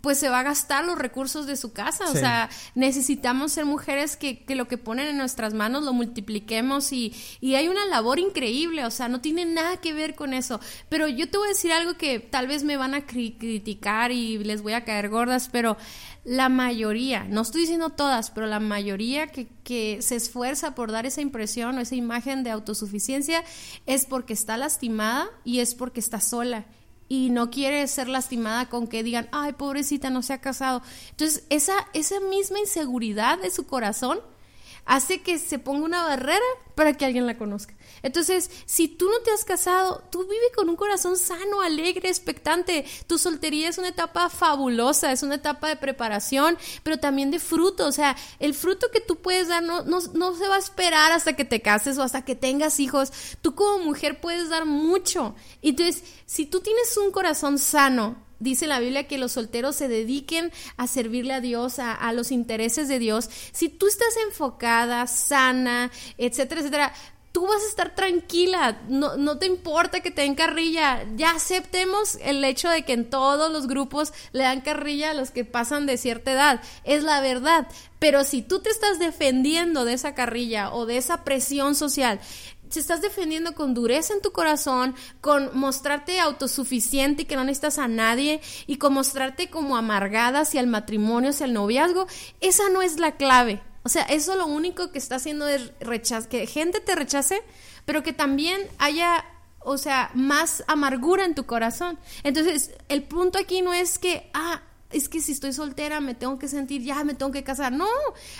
pues se va a gastar los recursos de su casa. O sea, necesitamos ser mujeres que, que, lo que ponen en nuestras manos lo multipliquemos y, y, hay una labor increíble, o sea, no tiene nada que ver con eso. Pero yo te voy a decir algo que tal vez me van a criticar y les voy a caer gordas, pero la mayoría, no estoy diciendo todas, pero la mayoría que, que se esfuerza por dar esa impresión o esa imagen de autosuficiencia es porque está lastimada y es porque está sola y no quiere ser lastimada con que digan, ay, pobrecita, no se ha casado. Entonces, esa, esa misma inseguridad de su corazón hace que se ponga una barrera para que alguien la conozca. Entonces, si tú no te has casado, tú vive con un corazón sano, alegre, expectante. Tu soltería es una etapa fabulosa, es una etapa de preparación, pero también de fruto. O sea, el fruto que tú puedes dar no, no, no se va a esperar hasta que te cases o hasta que tengas hijos. Tú como mujer puedes dar mucho. Entonces, si tú tienes un corazón sano, dice la Biblia que los solteros se dediquen a servirle a Dios, a, los intereses de Dios. Si tú estás enfocada, sana, etcétera, etcétera, tú vas a estar tranquila, no, no, te importa que te den carrilla, ya aceptemos el hecho de que en todos los grupos le dan carrilla a los que pasan de cierta edad, es la verdad, pero si tú te estás defendiendo de esa carrilla o de esa presión social, si estás defendiendo con dureza en tu corazón, con mostrarte autosuficiente y que no necesitas a nadie, y con mostrarte como amargada hacia el matrimonio, hacia el noviazgo, esa no es la clave. O sea, eso lo único que está haciendo es que gente te rechace, pero que también haya o sea, más amargura en tu corazón. Entonces, el punto aquí no es que, ah, es que si estoy soltera me tengo que sentir, ya me tengo que casar. No,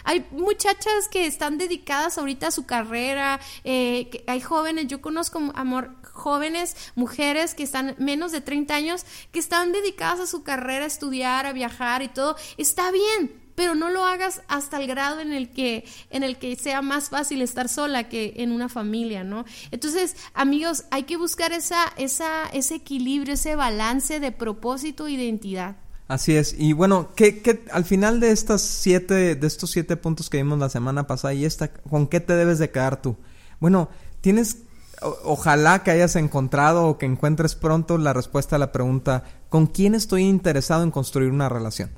hay muchachas que están dedicadas ahorita a su carrera, eh, hay jóvenes, yo conozco, amor, jóvenes, mujeres que están menos de 30 años, que están dedicadas a su carrera, a estudiar, a viajar y todo. Está bien, pero no lo hagas hasta el grado en el que en el que sea más fácil estar sola que en una familia, ¿no? Entonces, amigos, hay que buscar esa esa ese equilibrio, ese balance de propósito e identidad. Así es. Y bueno, ¿qué, al final de estas siete, de estos siete puntos que vimos la semana pasada y esta, ¿con qué te debes de quedar tú? Bueno, tienes, ojalá que hayas encontrado o que encuentres pronto la respuesta a la pregunta, ¿con quién estoy interesado en construir una relación?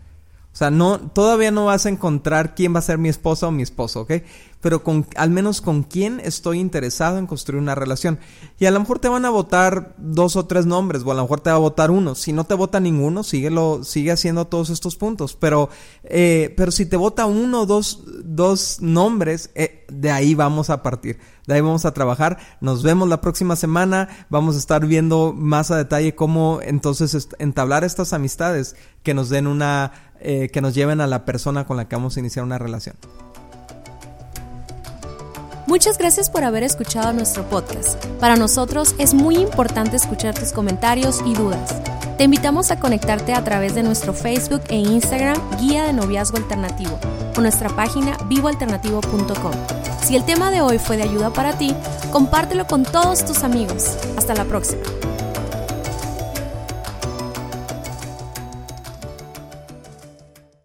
O sea, no, todavía no vas a encontrar quién va a ser mi esposa o mi esposo, ¿ok? Pero con, al menos con quién estoy interesado en construir una relación. Y a lo mejor te van a votar dos o tres nombres, o a lo mejor te va a votar uno. Si no te vota ninguno, sigue haciendo todos estos puntos. Pero, eh, pero si te vota uno o dos, dos nombres, eh, de ahí vamos a partir. De ahí vamos a trabajar. Nos vemos la próxima semana. Vamos a estar viendo más a detalle cómo entonces entablar estas amistades que nos den una eh, que nos lleven a la persona con la que vamos a iniciar una relación. Muchas gracias por haber escuchado nuestro podcast. Para nosotros es muy importante escuchar tus comentarios y dudas. Te invitamos a conectarte a través de nuestro Facebook e Instagram Guía de Noviazgo Alternativo o nuestra página vivoalternativo.com. Si el tema de hoy fue de ayuda para ti, compártelo con todos tus amigos. Hasta la próxima.